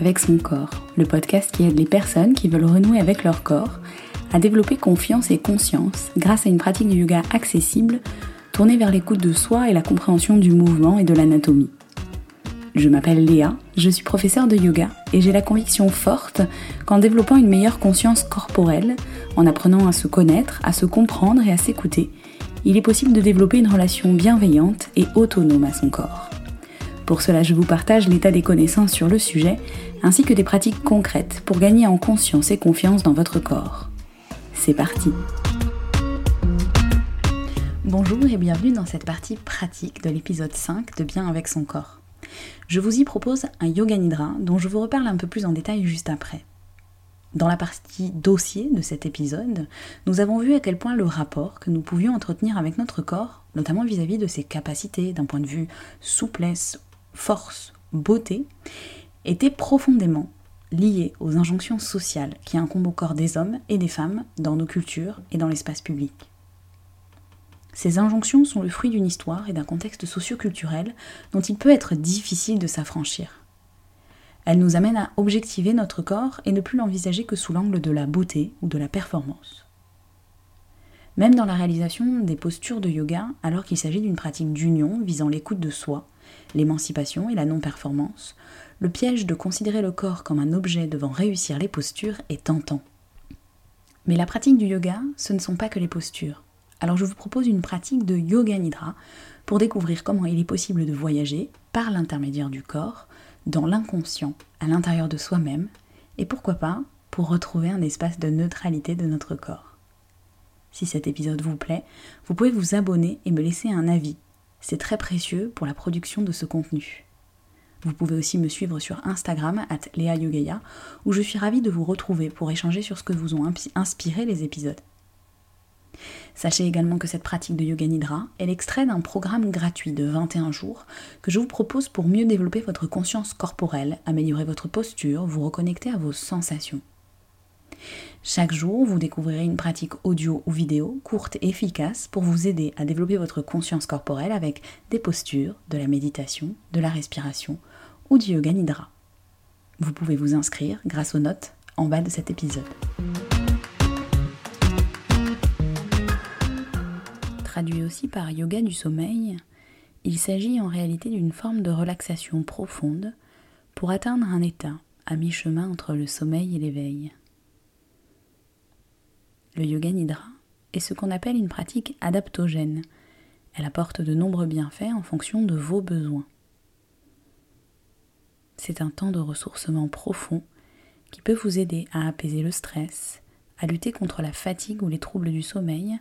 avec son corps, le podcast qui aide les personnes qui veulent renouer avec leur corps à développer confiance et conscience grâce à une pratique de yoga accessible tournée vers l'écoute de soi et la compréhension du mouvement et de l'anatomie. Je m'appelle Léa, je suis professeure de yoga et j'ai la conviction forte qu'en développant une meilleure conscience corporelle, en apprenant à se connaître, à se comprendre et à s'écouter, il est possible de développer une relation bienveillante et autonome à son corps. Pour cela, je vous partage l'état des connaissances sur le sujet, ainsi que des pratiques concrètes pour gagner en conscience et confiance dans votre corps. C'est parti Bonjour et bienvenue dans cette partie pratique de l'épisode 5 de Bien avec son corps. Je vous y propose un yoga nidra dont je vous reparle un peu plus en détail juste après. Dans la partie dossier de cet épisode, nous avons vu à quel point le rapport que nous pouvions entretenir avec notre corps, notamment vis-à-vis de ses capacités d'un point de vue souplesse, force, beauté, était profondément lié aux injonctions sociales qui incombent au corps des hommes et des femmes dans nos cultures et dans l'espace public. Ces injonctions sont le fruit d'une histoire et d'un contexte socio-culturel dont il peut être difficile de s'affranchir. Elles nous amènent à objectiver notre corps et ne plus l'envisager que sous l'angle de la beauté ou de la performance. Même dans la réalisation des postures de yoga, alors qu'il s'agit d'une pratique d'union visant l'écoute de soi, l'émancipation et la non-performance, le piège de considérer le corps comme un objet devant réussir les postures est tentant. Mais la pratique du yoga, ce ne sont pas que les postures. Alors je vous propose une pratique de yoga nidra pour découvrir comment il est possible de voyager par l'intermédiaire du corps, dans l'inconscient, à l'intérieur de soi-même, et pourquoi pas pour retrouver un espace de neutralité de notre corps. Si cet épisode vous plaît, vous pouvez vous abonner et me laisser un avis. C'est très précieux pour la production de ce contenu. Vous pouvez aussi me suivre sur Instagram, at Yogaya, où je suis ravie de vous retrouver pour échanger sur ce que vous ont inspiré les épisodes. Sachez également que cette pratique de yoga nidra est l'extrait d'un programme gratuit de 21 jours que je vous propose pour mieux développer votre conscience corporelle, améliorer votre posture, vous reconnecter à vos sensations. Chaque jour, vous découvrirez une pratique audio ou vidéo courte et efficace pour vous aider à développer votre conscience corporelle avec des postures, de la méditation, de la respiration ou du yoga nidra. Vous pouvez vous inscrire grâce aux notes en bas de cet épisode. traduit aussi par yoga du sommeil, il s'agit en réalité d'une forme de relaxation profonde pour atteindre un état à mi-chemin entre le sommeil et l'éveil. Le yoga nidra est ce qu'on appelle une pratique adaptogène. Elle apporte de nombreux bienfaits en fonction de vos besoins. C'est un temps de ressourcement profond qui peut vous aider à apaiser le stress, à lutter contre la fatigue ou les troubles du sommeil,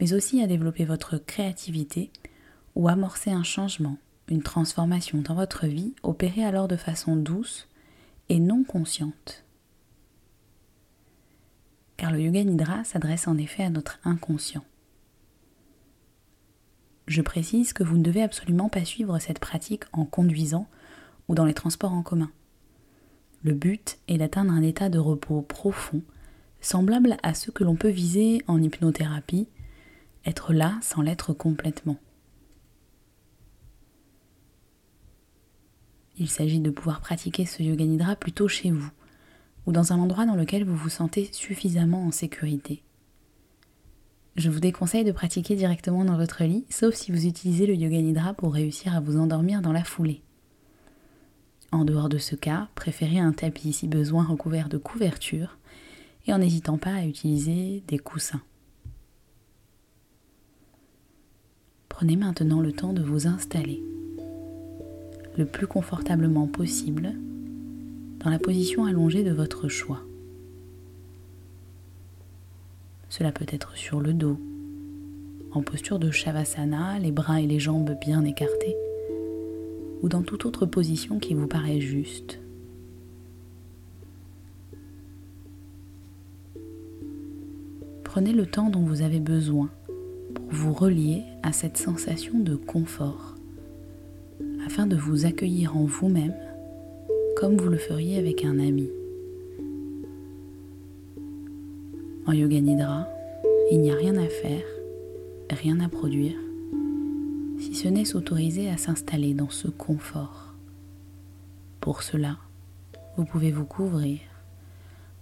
mais aussi à développer votre créativité ou amorcer un changement, une transformation dans votre vie opérée alors de façon douce et non consciente. Car le yoga nidra s'adresse en effet à notre inconscient. Je précise que vous ne devez absolument pas suivre cette pratique en conduisant ou dans les transports en commun. Le but est d'atteindre un état de repos profond, semblable à ce que l'on peut viser en hypnothérapie être là sans l'être complètement. Il s'agit de pouvoir pratiquer ce yoga nidra plutôt chez vous ou dans un endroit dans lequel vous vous sentez suffisamment en sécurité. Je vous déconseille de pratiquer directement dans votre lit, sauf si vous utilisez le yoga nidra pour réussir à vous endormir dans la foulée. En dehors de ce cas, préférez un tapis si besoin recouvert de couverture et en n'hésitant pas à utiliser des coussins. Prenez maintenant le temps de vous installer le plus confortablement possible dans la position allongée de votre choix. Cela peut être sur le dos, en posture de Shavasana, les bras et les jambes bien écartés, ou dans toute autre position qui vous paraît juste. Prenez le temps dont vous avez besoin vous relier à cette sensation de confort afin de vous accueillir en vous-même comme vous le feriez avec un ami. En Yoga Nidra, il n'y a rien à faire, rien à produire, si ce n'est s'autoriser à s'installer dans ce confort. Pour cela, Vous pouvez vous couvrir,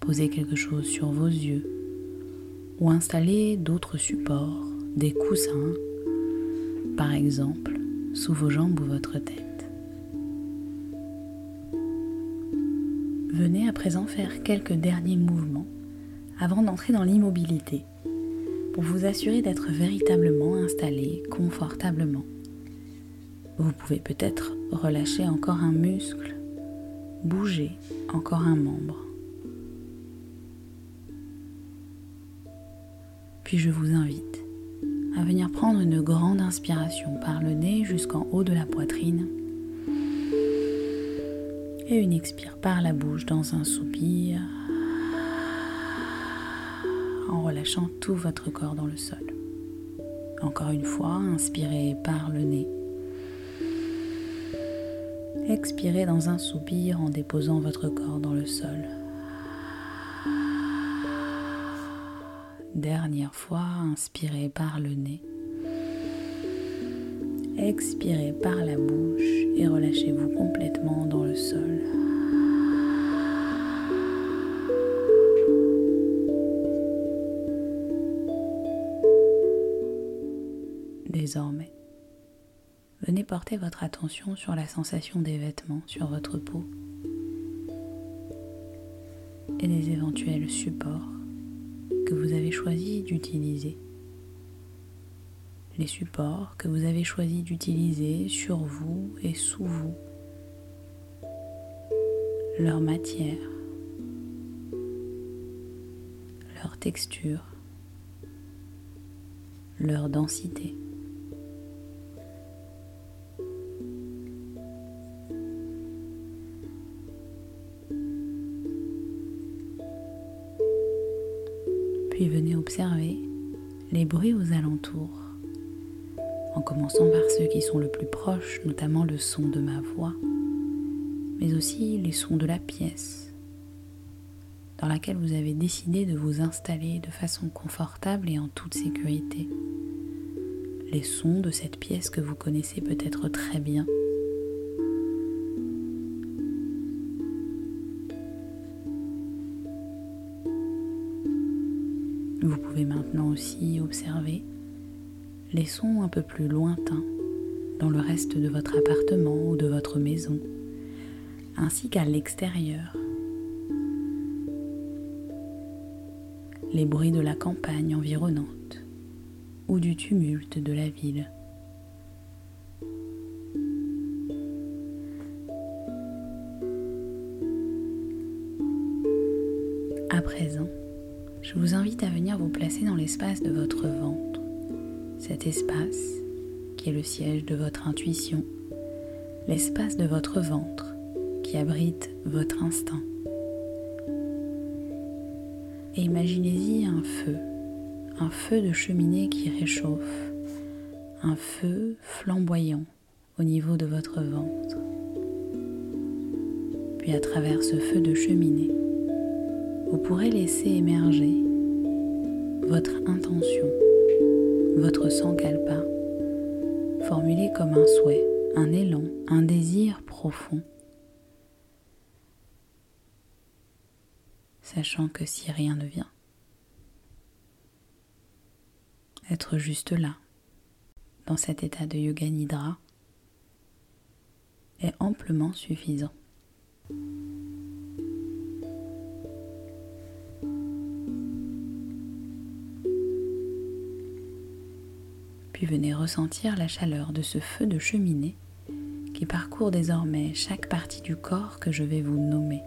poser quelque chose sur vos yeux ou installer d'autres supports, des coussins, par exemple, sous vos jambes ou votre tête. Venez à présent faire quelques derniers mouvements avant d'entrer dans l'immobilité pour vous assurer d'être véritablement installé confortablement. Vous pouvez peut-être relâcher encore un muscle, bouger encore un membre. Puis je vous invite à venir prendre une grande inspiration par le nez jusqu'en haut de la poitrine et une expire par la bouche dans un soupir en relâchant tout votre corps dans le sol. Encore une fois, inspirez par le nez. Expirez dans un soupir en déposant votre corps dans le sol. Dernière fois, inspirez par le nez. Expirez par la bouche et relâchez-vous complètement dans le sol. Désormais, venez porter votre attention sur la sensation des vêtements sur votre peau et les éventuels supports que vous avez choisi d'utiliser. Les supports que vous avez choisi d'utiliser sur vous et sous vous. Leur matière, leur texture, leur densité. Puis venez observer les bruits aux alentours, en commençant par ceux qui sont le plus proches, notamment le son de ma voix, mais aussi les sons de la pièce dans laquelle vous avez décidé de vous installer de façon confortable et en toute sécurité. Les sons de cette pièce que vous connaissez peut-être très bien Vous pouvez maintenant aussi observer les sons un peu plus lointains dans le reste de votre appartement ou de votre maison, ainsi qu'à l'extérieur. Les bruits de la campagne environnante ou du tumulte de la ville. À présent, je vous invite à venir vous placer dans l'espace de votre ventre. Cet espace qui est le siège de votre intuition, l'espace de votre ventre qui abrite votre instinct. Et imaginez-y un feu, un feu de cheminée qui réchauffe, un feu flamboyant au niveau de votre ventre. Puis à travers ce feu de cheminée, vous pourrez laisser émerger votre intention, votre sankalpa, formulé comme un souhait, un élan, un désir profond, sachant que si rien ne vient, être juste là, dans cet état de yoga nidra, est amplement suffisant. Venez ressentir la chaleur de ce feu de cheminée qui parcourt désormais chaque partie du corps que je vais vous nommer.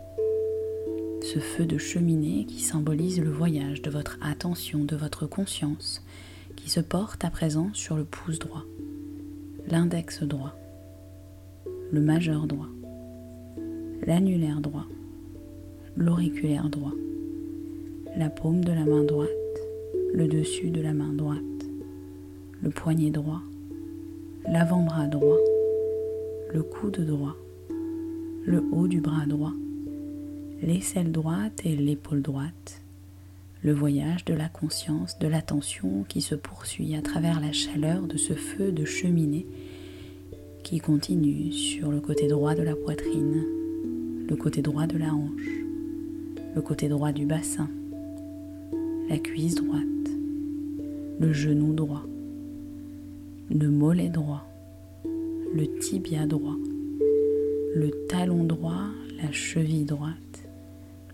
Ce feu de cheminée qui symbolise le voyage de votre attention, de votre conscience, qui se porte à présent sur le pouce droit, l'index droit, le majeur droit, l'annulaire droit, l'auriculaire droit, la paume de la main droite, le dessus de la main droite le poignet droit, l'avant-bras droit, le coude droit, le haut du bras droit, l'aisselle droite et l'épaule droite, le voyage de la conscience, de l'attention qui se poursuit à travers la chaleur de ce feu de cheminée qui continue sur le côté droit de la poitrine, le côté droit de la hanche, le côté droit du bassin, la cuisse droite, le genou droit, le mollet droit, le tibia droit, le talon droit, la cheville droite,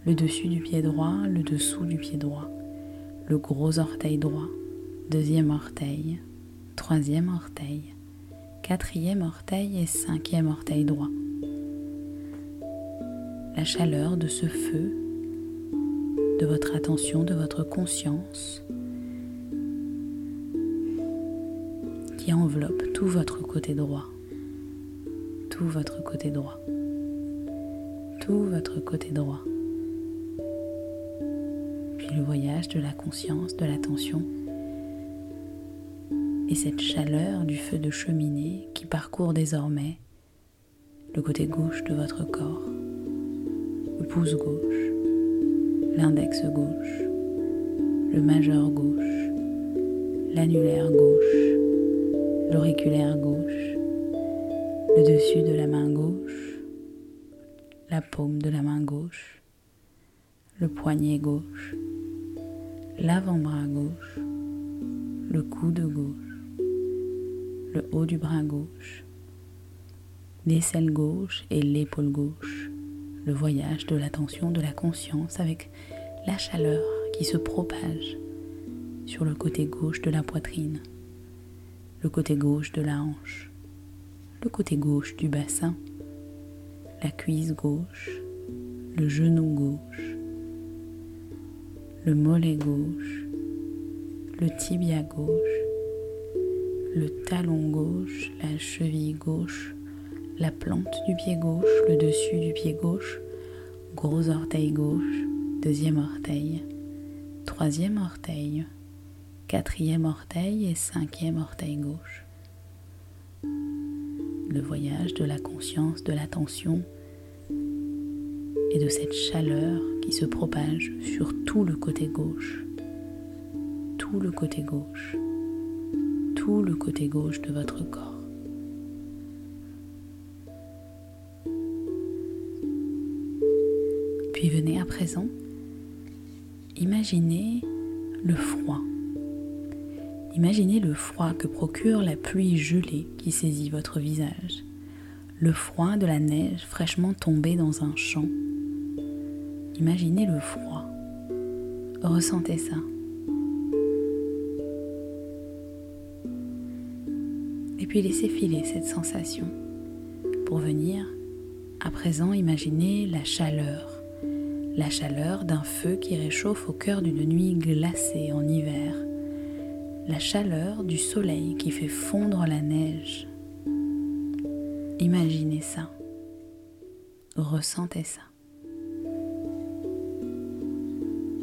le dessus du pied droit, le dessous du pied droit, le gros orteil droit, deuxième orteil, troisième orteil, quatrième orteil et cinquième orteil droit. La chaleur de ce feu, de votre attention, de votre conscience, qui enveloppe tout votre côté droit, tout votre côté droit, tout votre côté droit. Puis le voyage de la conscience, de l'attention. Et cette chaleur du feu de cheminée qui parcourt désormais le côté gauche de votre corps, le pouce gauche, l'index gauche, le majeur gauche, l'annulaire gauche, l'auriculaire gauche, le dessus de la main gauche, la paume de la main gauche, le poignet gauche, l'avant-bras gauche, le coude gauche, le haut du bras gauche, l'aisselle gauche et l'épaule gauche, le voyage de l'attention, de la conscience avec la chaleur qui se propage sur le côté gauche de la poitrine le côté gauche de la hanche, le côté gauche du bassin, la cuisse gauche, le genou gauche, le mollet gauche, le tibia gauche, le talon gauche, la cheville gauche, la plante du pied gauche, le dessus du pied gauche, gros orteil gauche, deuxième orteil, troisième orteil, quatrième orteil et cinquième orteil gauche. Le voyage de la conscience, de l'attention et de cette chaleur qui se propage sur tout le côté gauche, tout le côté gauche, tout le côté gauche de votre corps. Puis venez à présent imaginer le froid Imaginez le froid que procure la pluie gelée qui saisit votre visage, le froid de la neige fraîchement tombée dans un champ. Imaginez le froid. Ressentez ça. Et puis laissez filer cette sensation pour venir à présent imaginer la chaleur, la chaleur d'un feu qui réchauffe au cœur d'une nuit glacée en hiver la chaleur du soleil qui fait fondre la neige. Imaginez ça. Ressentez ça.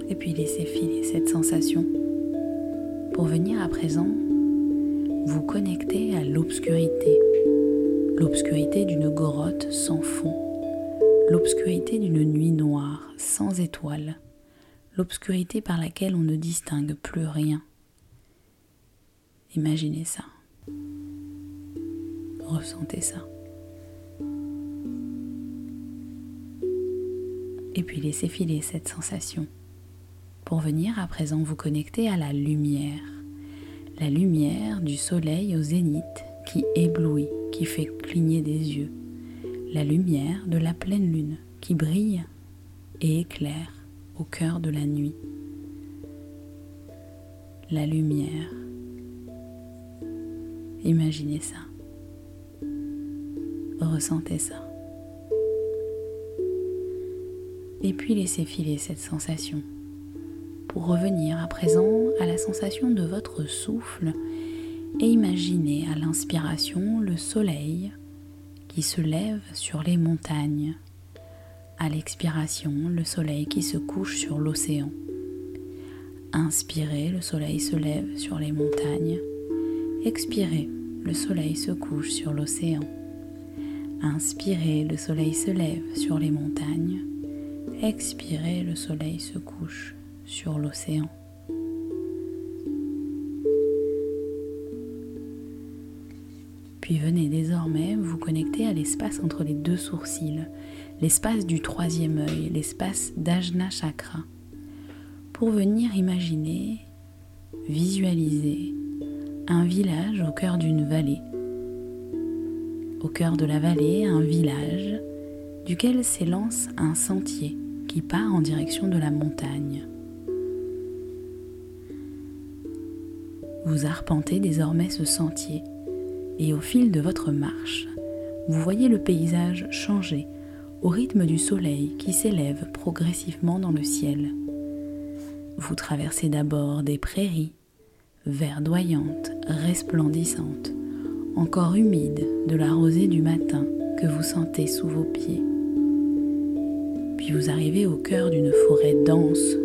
Et puis laissez filer cette sensation pour venir à présent vous connecter à l'obscurité. L'obscurité d'une grotte sans fond. L'obscurité d'une nuit noire sans étoiles. L'obscurité par laquelle on ne distingue plus rien Imaginez ça. Ressentez ça. Et puis laissez filer cette sensation pour venir à présent vous connecter à la lumière. La lumière du soleil au zénith qui éblouit, qui fait cligner des yeux. La lumière de la pleine lune qui brille et éclaire au cœur de la nuit. La lumière Imaginez ça. Ressentez ça. Et puis laissez filer cette sensation pour revenir à présent à la sensation de votre souffle et imaginez à l'inspiration le soleil qui se lève sur les montagnes. À l'expiration, le soleil qui se couche sur l'océan. Inspirez, le soleil se lève sur les montagnes. Expirez, le soleil se couche sur l'océan. Inspirez, le soleil se lève sur les montagnes. Expirez, le soleil se couche sur l'océan. Puis venez désormais vous connecter à l'espace entre les deux sourcils, l'espace du troisième œil, l'espace d'Ajna Chakra, pour venir imaginer, visualiser un village au cœur d'une vallée. Au cœur de la vallée, un village duquel s'élance un sentier qui part en direction de la montagne. Vous arpentez désormais ce sentier et au fil de votre marche, vous voyez le paysage changer au rythme du soleil qui s'élève progressivement dans le ciel. Vous traversez d'abord des prairies, verdoyantes, resplendissantes, encore humides de la rosée du matin que vous sentez sous vos pieds. Puis vous arrivez au cœur d'une forêt dense,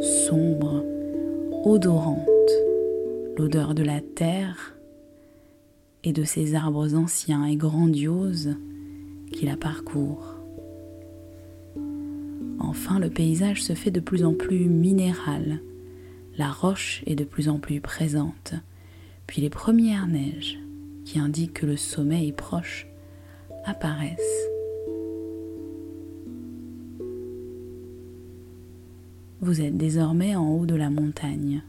sombre, odorante, l'odeur de la terre et de ces arbres anciens et grandioses qui la parcourent. Enfin, le paysage se fait de plus en plus minéral, la roche est de plus en plus présente, puis les premières neiges, qui indiquent que le sommet est proche, apparaissent. Vous êtes désormais en haut de la montagne.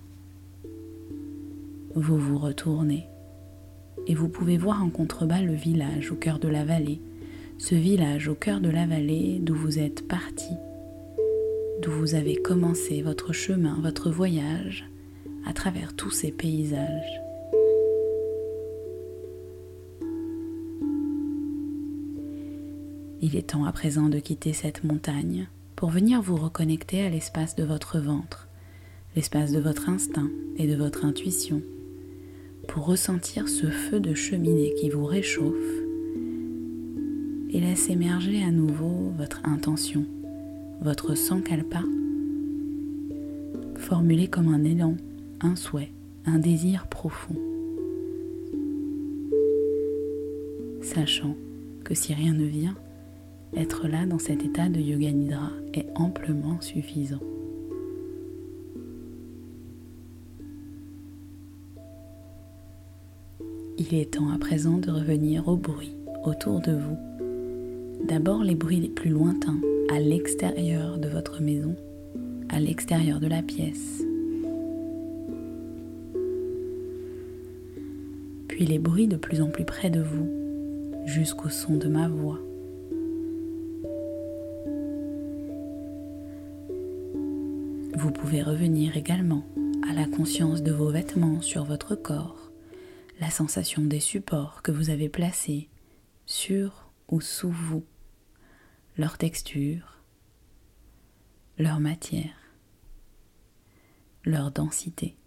Vous vous retournez et vous pouvez voir en contrebas le village au cœur de la vallée, ce village au cœur de la vallée d'où vous êtes parti, d'où vous avez commencé votre chemin, votre voyage à travers tous ces paysages. Il est temps à présent de quitter cette montagne pour venir vous reconnecter à l'espace de votre ventre, l'espace de votre instinct et de votre intuition pour ressentir ce feu de cheminée qui vous réchauffe et laisse émerger à nouveau votre intention, votre sankalpa, formulé comme un élan, un souhait, un désir profond. Sachant que si rien ne vient, être là dans cet état de yoga nidra est amplement suffisant. Il est temps à présent de revenir aux bruits autour de vous. D'abord les bruits les plus lointains, à l'extérieur de votre maison, à l'extérieur de la pièce. Puis les bruits de plus en plus près de vous, jusqu'au son de ma voix. Vous pouvez revenir également à la conscience de vos vêtements sur votre corps la sensation des supports que vous avez placés sur ou sous vous, leur texture, leur matière, leur densité.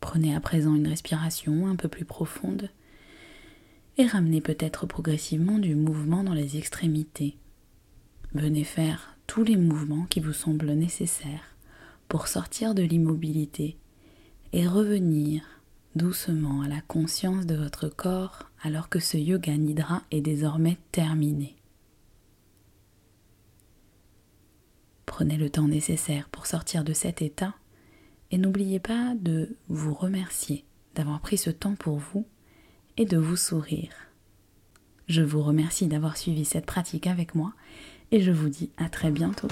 Prenez à présent une respiration un peu plus profonde et ramenez peut-être progressivement du mouvement dans les extrémités. Venez faire tous les mouvements qui vous semblent nécessaires pour sortir de l'immobilité et revenir doucement à la conscience de votre corps alors que ce yoga nidra est désormais terminé. Prenez le temps nécessaire pour sortir de cet état et n'oubliez pas de vous remercier d'avoir pris ce temps pour vous et de vous sourire. Je vous remercie d'avoir suivi cette pratique avec moi et je vous dis à très bientôt.